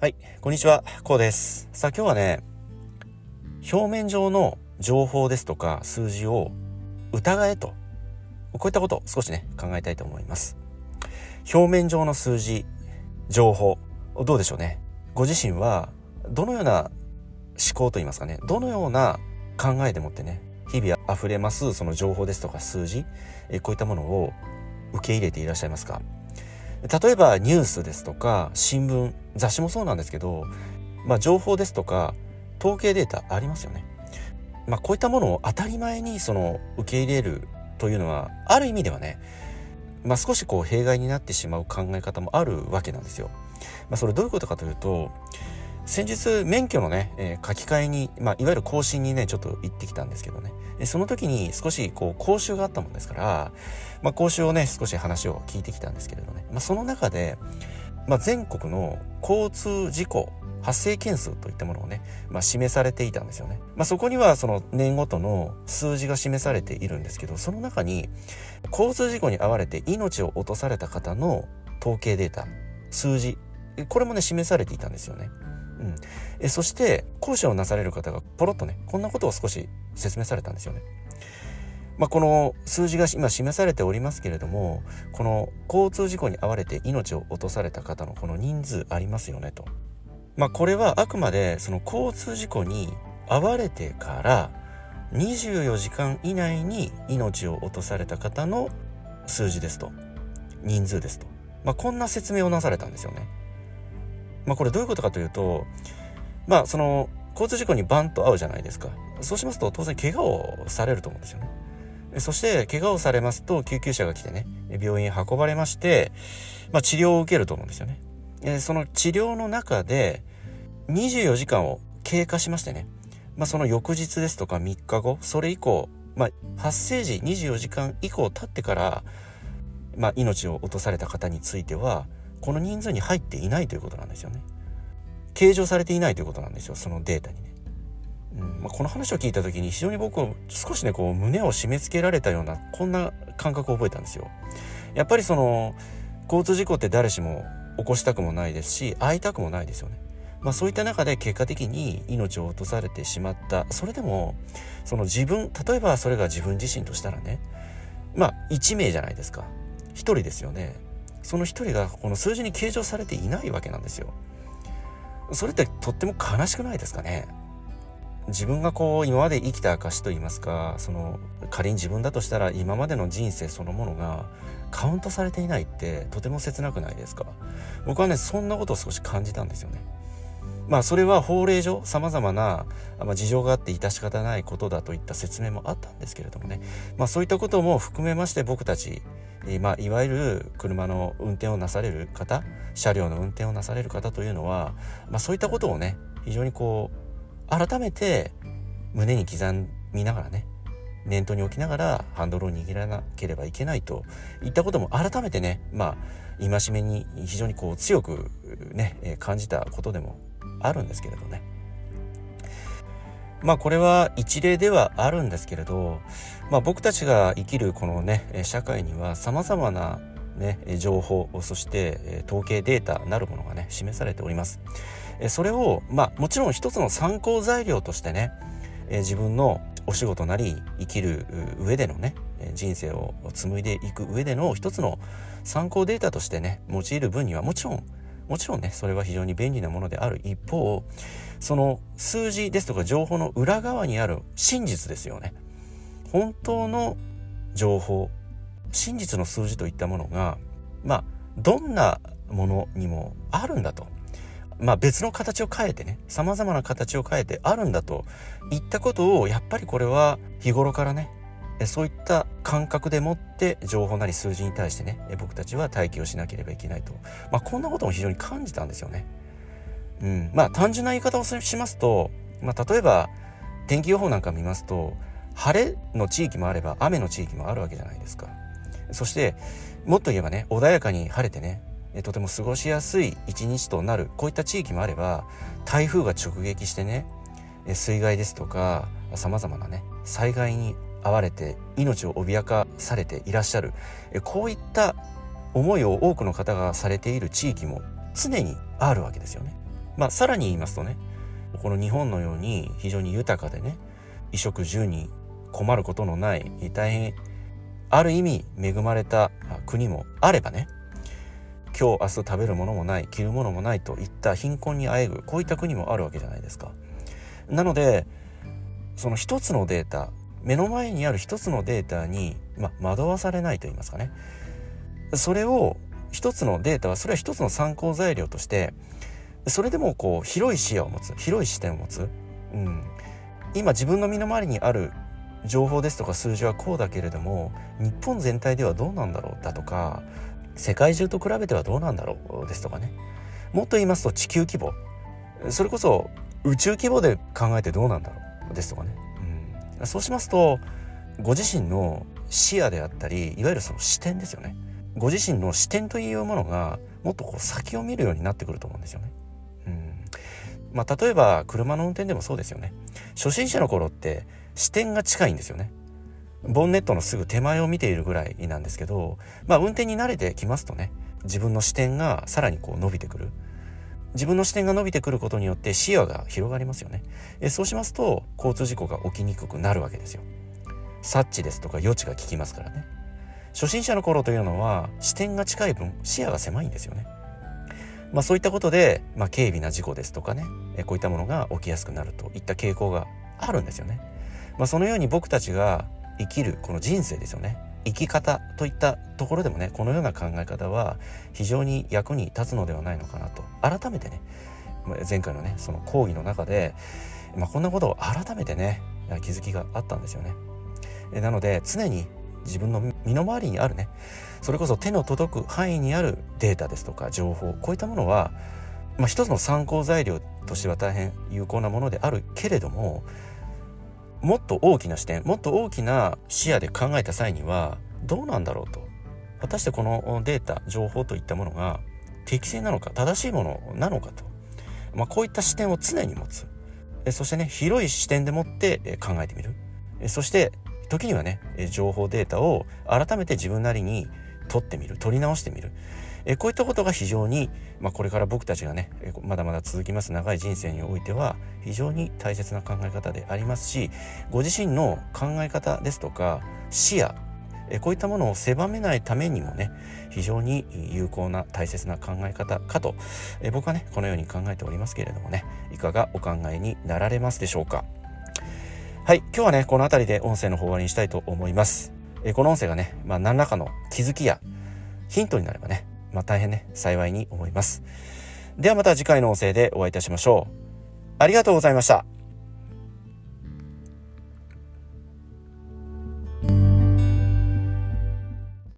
はい、こんにちは、こうです。さあ今日はね、表面上の情報ですとか数字を疑えと、こういったことを少しね、考えたいと思います。表面上の数字、情報、どうでしょうね。ご自身はどのような思考といいますかね、どのような考えでもってね、日々溢れますその情報ですとか数字、こういったものを受け入れていらっしゃいますか？例えばニュースですとか新聞雑誌もそうなんですけど、まあ、情報ですとか統計データありますよね。まあ、こういったものを当たり前にその受け入れるというのはある意味ではね、まあ、少しこう弊害になってしまう考え方もあるわけなんですよ。まあ、それどういうことかというと先日免許のね、えー、書き換えに、まあ、いわゆる更新にねちょっと行ってきたんですけどねその時に少しこう講習があったもんですから、まあ、講習をね少し話を聞いてきたんですけれどね、まあ、その中で、まあ、全国の交通事故発生件数といったものをね、まあ、示されていたんですよね。まあ、そこにはその年ごとの数字が示されているんですけど、その中に交通事故に遭われて命を落とされた方の統計データ、数字、これもね、示されていたんですよね。うん、えそして講師をなされる方がポロッとねこんなことを少し説明されたんですよね。まあ、この数字が今示されておりますけれどもこの交通事故に遭われて命を落とされた方のこの人数ありますよねと。まあ、これはあくまでその交通事故に遭われてから24時間以内に命を落とされた方の数字ですと人数ですと、まあ、こんな説明をなされたんですよね。まあ、これどういうことかというとまあその交通事故にバンと遭うじゃないですか。そうしますと当然怪我をされると思うんですよね。そして怪我をされますと救急車が来てね病院へ運ばれまして、まあ、治療を受けると思うんですよね。その治療の中で24時間を経過しましてね、まあ、その翌日ですとか3日後それ以降、まあ、発生時24時間以降経ってから、まあ、命を落とされた方についてはこの人数に入っていないということなんですよね。計上されていないということなんですよそのデータにね。うんまあ、この話を聞いた時に非常に僕は少しねこう胸を締め付けられたようなこんな感覚を覚えたんですよ。やっぱりその交通事故って誰しも起こしたくもないですし会いたくもないですよね。まあ、そういった中で結果的に命を落とされてしまったそれでもその自分例えばそれが自分自身としたらねまあ1名じゃないですか1人ですよねその一人がこの数字に計上されていないわけなんですよ。それってとっても悲しくないですかね？自分がこう今まで生きた証といいますかその仮に自分だとしたら今までの人生そのものがカウントされていないってとても切なくないですか？僕はねそんなことを少し感じたんですよね。まあそれは法令上様々な、まあ、事情があって致し方ないことだといった説明もあったんですけれどもね、まあそういったことも含めまして僕たち、え、まあいわゆる車の運転をなされる方、車両の運転をなされる方というのは、まあそういったことをね、非常にこう、改めて胸に刻みながらね、念頭に置きながらハンドルを握らなければいけないといったことも改めてね、まあ、戒めに非常にこう強くね、感じたことでもあるんですけれどね。まあこれは一例ではあるんですけれど、まあ僕たちが生きるこのね、社会には様々なね、情報、そして統計データなるものがね、示されております。それを、まあもちろん一つの参考材料としてね、自分のお仕事なり生きる上でのね、人生を紡いでいく上での一つの参考データとしてね、用いる分にはもちろんもちろんね、それは非常に便利なものである一方、その数字ですとか情報の裏側にある真実ですよね。本当の情報、真実の数字といったものが、まあ、どんなものにもあるんだと。まあ別の形を変えてね、様々な形を変えてあるんだといったことを、やっぱりこれは日頃からね、そういった感覚でもって情報なり数字に対してね僕たちは待機をしなければいけないと、まあ、こんなことも非常に感じたんですよね。うん、まあ単純な言い方をしますと、まあ、例えば天気予報なんか見ますと晴れの地域もあれば雨の地域もあるわけじゃないですか。そしてもっと言えばね穏やかに晴れてねとても過ごしやすい一日となるこういった地域もあれば台風が直撃してね水害ですとか様々なね災害に遭われて命を脅かされていらっしゃるこういった思いを多くの方がされている地域も常にあるわけですよね。まあ、さらに言いますとねこの日本のように非常に豊かでね衣食住に困ることのない大変ある意味恵まれた国もあればね今日明日食べるものもない着るものもないといった貧困にあえぐこういった国もあるわけじゃないですか。なのでその一つのデータ目の前にある一つのデータに、ま惑わされないと言いますかね。それを一つのデータはそれは一つの参考材料としてそれでもこう広い視野を持つ広い視点を持つ、うん、今自分の身の回りにある情報ですとか数字はこうだけれども日本全体ではどうなんだろうだとか世界中と比べてはどうなんだろうですとかね。もっと言いますと地球規模。それこそ宇宙規模で考えてどうなんだろうですとかね、そうしますとご自身の視野であったりいわゆるその視点ですよねご自身の視点というものがもっとこう先を見るようになってくると思うんですよね。うんまあ、例えば車の運転でもそうですよね。初心者の頃って視点が近いんですよね。ボンネットのすぐ手前を見ているぐらいなんですけど、まあ運転に慣れてきますとね、自分の視点がさらにこう伸びてくる。自分の視点が伸びてくることによって視野が広がりますよね。えそうしますと交通事故が起きにくくなるわけですよ。察知ですとか予知が効きますからね。初心者の頃というのは視点が近い分視野が狭いんですよね。まあそういったことで、まあ、軽微な事故ですとかねえこういったものが起きやすくなるといった傾向があるんですよね。まあ、そのように僕たちが生きるこの人生ですよね生き方といったところでもねこのような考え方は非常に役に立つのではないのかなと改めてね前回のねその講義の中で、まあ、こんなことを改めてね気づきがあったんですよね。なので常に自分の身の回りにあるねそれこそ手の届く範囲にあるデータですとか情報こういったものは、まあ、一つの参考材料としては大変有効なものであるけれどももっと大きな視点もっと大きな視野で考えた際にはどうなんだろうと。果たしてこのデータ情報といったものが適正なのか正しいものなのかと、まあ、こういった視点を常に持つ。そしてね広い視点でもって考えてみる。そして時にはね情報データを改めて自分なりに取ってみる。取り直してみる。えこういったことが非常に、まあ、これから僕たちがねまだまだ続きます長い人生においては非常に大切な考え方でありますしご自身の考え方ですとか視野えこういったものを狭めないためにもね非常に有効な大切な考え方かとえ僕はねこのように考えておりますけれどもねいかがお考えになられますでしょうかはい、今日はね、この辺りで音声の方終わりにしたいと思います。えこの音声がね、まあ、何らかの気づきやヒントになればね、まあ、大変ね、幸いに思います。ではまた次回の音声でお会いいたしましょう。ありがとうございました。